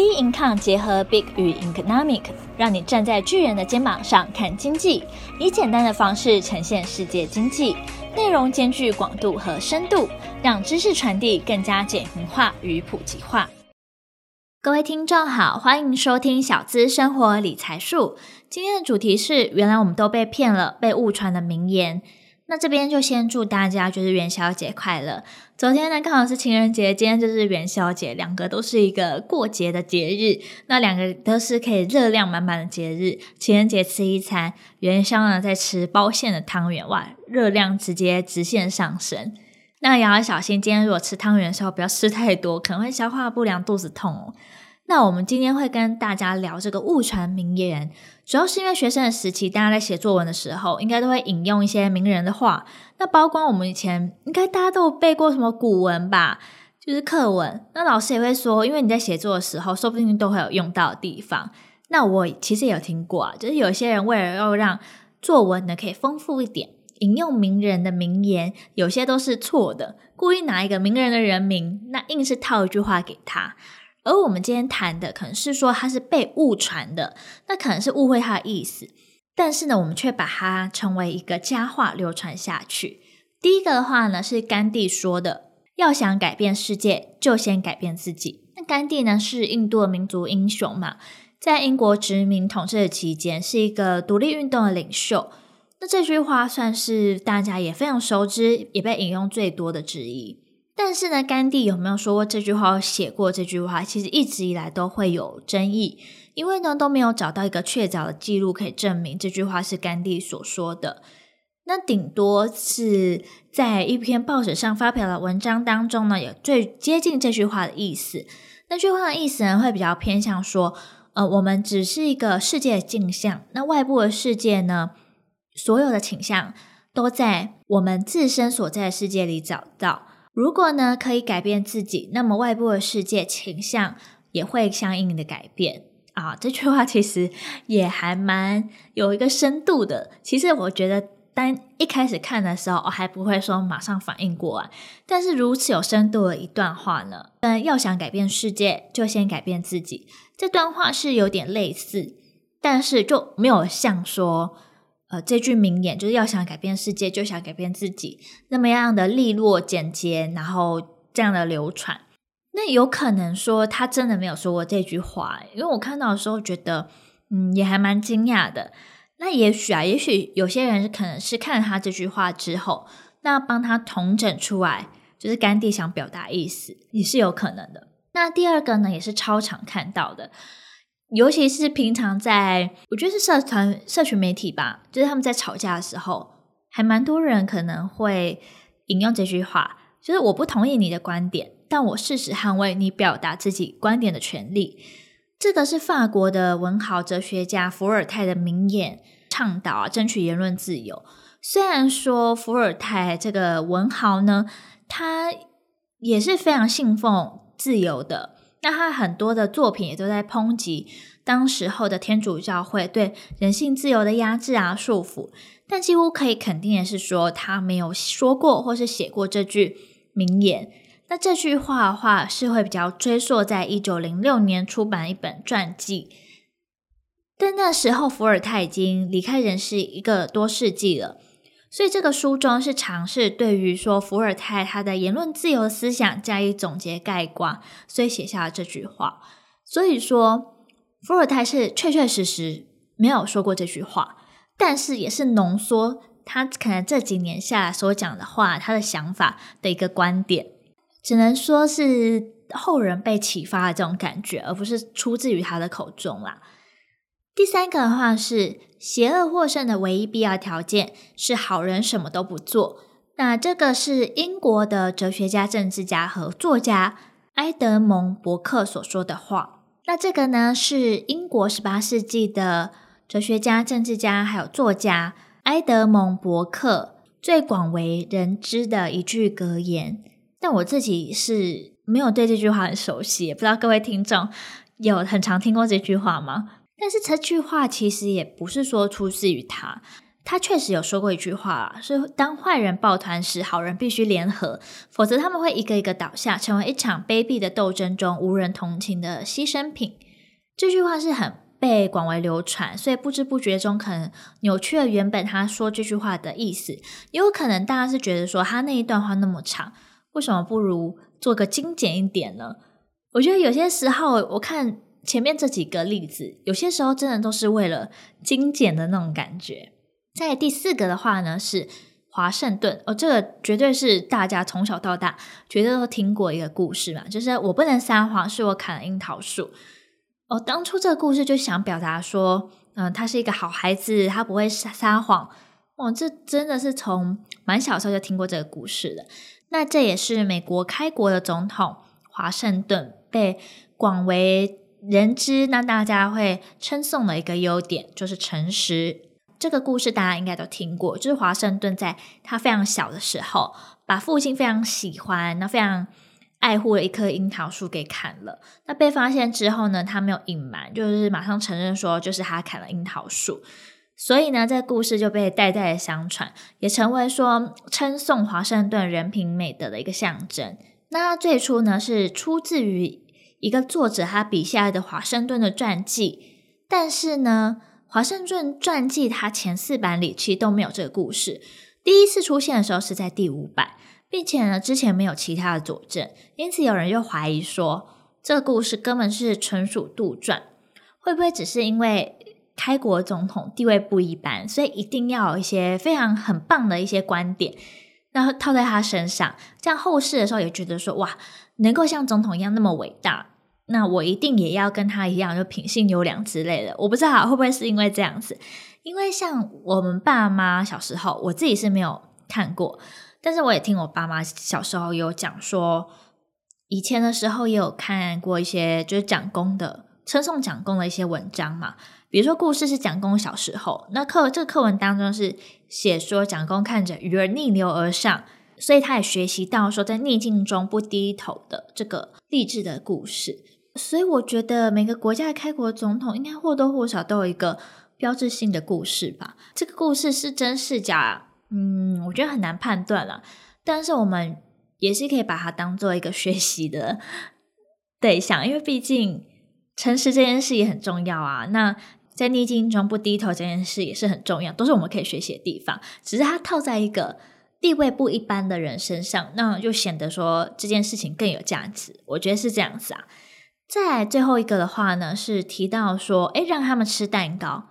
B Income 结合 Big 与 Economic，让你站在巨人的肩膀上看经济，以简单的方式呈现世界经济，内容兼具广度和深度，让知识传递更加简明化与普及化。各位听众好，欢迎收听小资生活理财术。今天的主题是：原来我们都被骗了，被误传的名言。那这边就先祝大家就是元宵节快乐。昨天呢刚好是情人节，今天就是元宵节，两个都是一个过节的节日。那两个都是可以热量满满的节日。情人节吃一餐，元宵呢再吃包馅的汤圆，哇，热量直接直线上升。那也要小心，今天如果吃汤圆的时候不要吃太多，可能会消化不良、肚子痛哦。那我们今天会跟大家聊这个误传名言，主要是因为学生的时期，大家在写作文的时候，应该都会引用一些名人的话。那包括我们以前应该大家都有背过什么古文吧，就是课文。那老师也会说，因为你在写作的时候，说不定都会有用到的地方。那我其实也有听过啊，就是有些人为了要让作文呢可以丰富一点，引用名人的名言，有些都是错的，故意拿一个名人的人名，那硬是套一句话给他。而我们今天谈的可能是说他是被误传的，那可能是误会他的意思，但是呢，我们却把它成为一个佳话流传下去。第一个的话呢，是甘地说的：“要想改变世界，就先改变自己。”那甘地呢是印度的民族英雄嘛，在英国殖民统治的期间是一个独立运动的领袖。那这句话算是大家也非常熟知，也被引用最多的之一。但是呢，甘地有没有说过这句话、写过这句话，其实一直以来都会有争议，因为呢都没有找到一个确凿的记录可以证明这句话是甘地所说的。那顶多是在一篇报纸上发表的文章当中呢，有最接近这句话的意思。那句话的意思呢，会比较偏向说，呃，我们只是一个世界的镜像，那外部的世界呢，所有的倾向都在我们自身所在的世界里找到。如果呢，可以改变自己，那么外部的世界倾向也会相应的改变啊。这句话其实也还蛮有一个深度的。其实我觉得，当一开始看的时候，我还不会说马上反应过来。但是如此有深度的一段话呢，嗯，要想改变世界，就先改变自己。这段话是有点类似，但是就没有像说。呃，这句名言就是要想改变世界，就想改变自己，那么样的利落简洁，然后这样的流传。那有可能说他真的没有说过这句话，因为我看到的时候觉得，嗯，也还蛮惊讶的。那也许啊，也许有些人可能是看了他这句话之后，那帮他统整出来，就是甘地想表达意思，也是有可能的。那第二个呢，也是超常看到的。尤其是平常在，我觉得是社团、社群媒体吧，就是他们在吵架的时候，还蛮多人可能会引用这句话，就是我不同意你的观点，但我誓死捍卫你表达自己观点的权利。这个是法国的文豪哲学家伏尔泰的名言，倡导啊，争取言论自由。虽然说伏尔泰这个文豪呢，他也是非常信奉自由的。那他很多的作品也都在抨击当时候的天主教会对人性自由的压制啊、束缚，但几乎可以肯定的是说，他没有说过或是写过这句名言。那这句话的话，是会比较追溯在一九零六年出版一本传记，但那时候伏尔泰已经离开人世一个多世纪了。所以这个书中是尝试对于说伏尔泰他的言论自由思想加以总结概括，所以写下了这句话。所以说伏尔泰是确确实实没有说过这句话，但是也是浓缩他可能这几年下来所讲的话，他的想法的一个观点，只能说是后人被启发的这种感觉，而不是出自于他的口中啦。第三个的话是，邪恶获胜的唯一必要条件是好人什么都不做。那这个是英国的哲学家、政治家和作家埃德蒙·伯克所说的话。那这个呢，是英国十八世纪的哲学家、政治家还有作家埃德蒙·伯克最广为人知的一句格言。但我自己是没有对这句话很熟悉，也不知道各位听众有很常听过这句话吗？但是这句话其实也不是说出自于他，他确实有说过一句话，是当坏人抱团时，好人必须联合，否则他们会一个一个倒下，成为一场卑鄙的斗争中无人同情的牺牲品。这句话是很被广为流传，所以不知不觉中可能扭曲了原本他说这句话的意思。也有可能大家是觉得说他那一段话那么长，为什么不如做个精简一点呢？我觉得有些时候我看前面这几个例子，有些时候真的都是为了精简的那种感觉。在第四个的话呢，是华盛顿哦，这个绝对是大家从小到大绝对都听过一个故事嘛，就是我不能撒谎，是我砍了樱桃树。哦，当初这个故事就想表达说，嗯、他是一个好孩子，他不会撒撒谎。哦，这真的是从蛮小时候就听过这个故事的。那这也是美国开国的总统华盛顿被广为人知，那大家会称颂的一个优点就是诚实。这个故事大家应该都听过，就是华盛顿在他非常小的时候，把父亲非常喜欢、那非常爱护的一棵樱桃树给砍了。那被发现之后呢，他没有隐瞒，就是马上承认说，就是他砍了樱桃树。所以呢，这故事就被代代相传，也成为说称颂华盛顿人品美德的一个象征。那最初呢，是出自于一个作者他笔下的华盛顿的传记，但是呢。华盛顿传记，它前四版里其实都没有这个故事。第一次出现的时候是在第五版，并且呢，之前没有其他的佐证，因此有人就怀疑说，这个故事根本是纯属杜撰。会不会只是因为开国总统地位不一般，所以一定要有一些非常很棒的一些观点，然后套在他身上，这样后世的时候也觉得说，哇，能够像总统一样那么伟大。那我一定也要跟他一样，就品性优良之类的。我不知道会不会是因为这样子，因为像我们爸妈小时候，我自己是没有看过，但是我也听我爸妈小时候有讲说，以前的时候也有看过一些就是蒋公的称颂蒋公的一些文章嘛。比如说故事是蒋公小时候，那课这个课文当中是写说蒋公看着鱼儿逆流而上，所以他也学习到说在逆境中不低头的这个励志的故事。所以我觉得每个国家的开国总统应该或多或少都有一个标志性的故事吧。这个故事是真是假，嗯，我觉得很难判断了。但是我们也是可以把它当做一个学习的对象，因为毕竟诚实这件事也很重要啊。那在逆境中不低头这件事也是很重要，都是我们可以学习的地方。只是它套在一个地位不一般的人身上，那就显得说这件事情更有价值。我觉得是这样子啊。再来最后一个的话呢，是提到说，诶，让他们吃蛋糕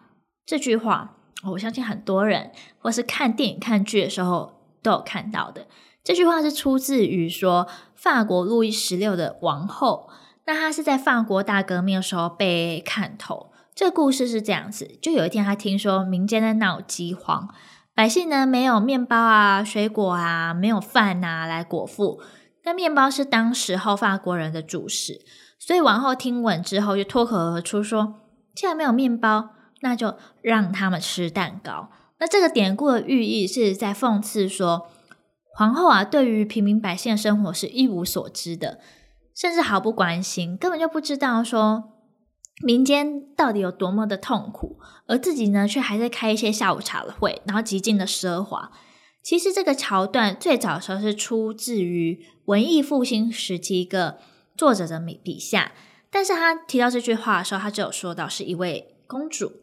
这句话，我相信很多人或是看电影、看剧的时候都有看到的。这句话是出自于说法国路易十六的王后，那她是在法国大革命的时候被砍头。这个故事是这样子：就有一天，她听说民间在闹饥荒，百姓呢没有面包啊、水果啊、没有饭啊来果腹。那面包是当时候法国人的主食。所以王后听闻之后，就脱口而出说：“既然没有面包，那就让他们吃蛋糕。”那这个典故的寓意是在讽刺说，皇后啊，对于平民百姓的生活是一无所知的，甚至毫不关心，根本就不知道说民间到底有多么的痛苦，而自己呢，却还在开一些下午茶的会，然后极尽的奢华。其实这个桥段最早的时候是出自于文艺复兴时期一个。作者的笔笔下，但是他提到这句话的时候，他就有说到是一位公主，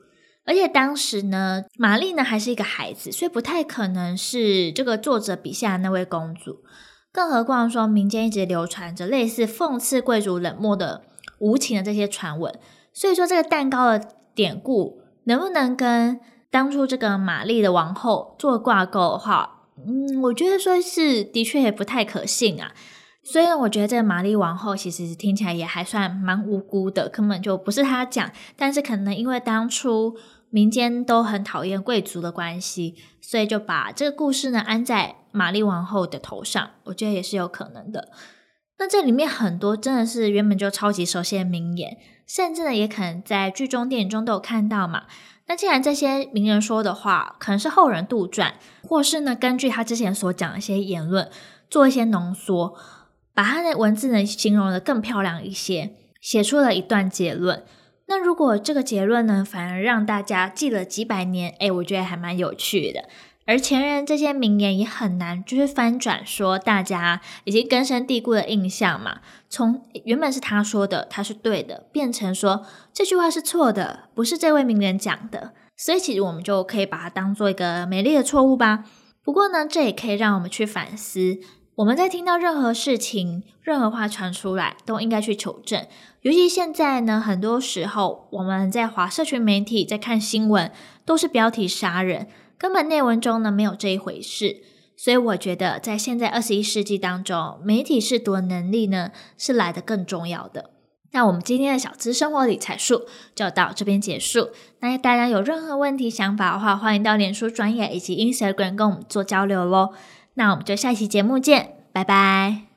而且当时呢，玛丽呢还是一个孩子，所以不太可能是这个作者笔下那位公主。更何况说民间一直流传着类似讽刺贵族冷漠的无情的这些传闻，所以说这个蛋糕的典故能不能跟当初这个玛丽的王后做挂钩的话，嗯，我觉得说是的确也不太可信啊。所以我觉得这个玛丽王后其实听起来也还算蛮无辜的，根本就不是她讲，但是可能因为当初民间都很讨厌贵族的关系，所以就把这个故事呢安在玛丽王后的头上，我觉得也是有可能的。那这里面很多真的是原本就超级熟悉的名言，甚至呢也可能在剧中、电影中都有看到嘛。那既然这些名人说的话可能是后人杜撰，或是呢根据他之前所讲的一些言论做一些浓缩。把他的文字呢形容得更漂亮一些，写出了一段结论。那如果这个结论呢，反而让大家记了几百年，诶，我觉得还蛮有趣的。而前人这些名言也很难，就是翻转说大家已经根深蒂固的印象嘛。从原本是他说的，他是对的，变成说这句话是错的，不是这位名人讲的。所以其实我们就可以把它当做一个美丽的错误吧。不过呢，这也可以让我们去反思。我们在听到任何事情、任何话传出来，都应该去求证。尤其现在呢，很多时候我们在滑社群媒体、在看新闻，都是标题杀人。根本内文中呢，没有这一回事，所以我觉得在现在二十一世纪当中，媒体识读能力呢是来得更重要的。那我们今天的小资生活理财术就到这边结束。那大家有任何问题想法的话，欢迎到脸书专业以及 Instagram 跟我们做交流喽。那我们就下期节目见，拜拜。